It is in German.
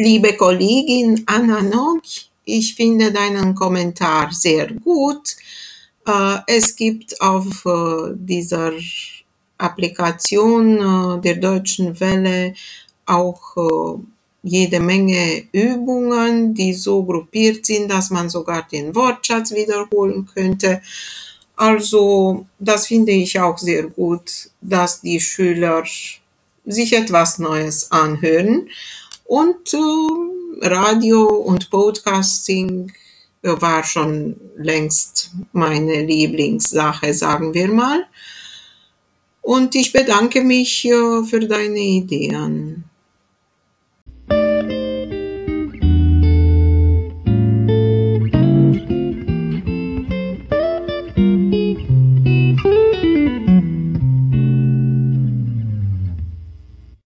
Liebe Kollegin Anna Nog, ich finde deinen Kommentar sehr gut. Äh, es gibt auf äh, dieser Applikation äh, der Deutschen Welle auch jede Menge Übungen, die so gruppiert sind, dass man sogar den Wortschatz wiederholen könnte. Also das finde ich auch sehr gut, dass die Schüler sich etwas Neues anhören. Und äh, Radio und Podcasting war schon längst meine Lieblingssache, sagen wir mal. Und ich bedanke mich äh, für deine Ideen.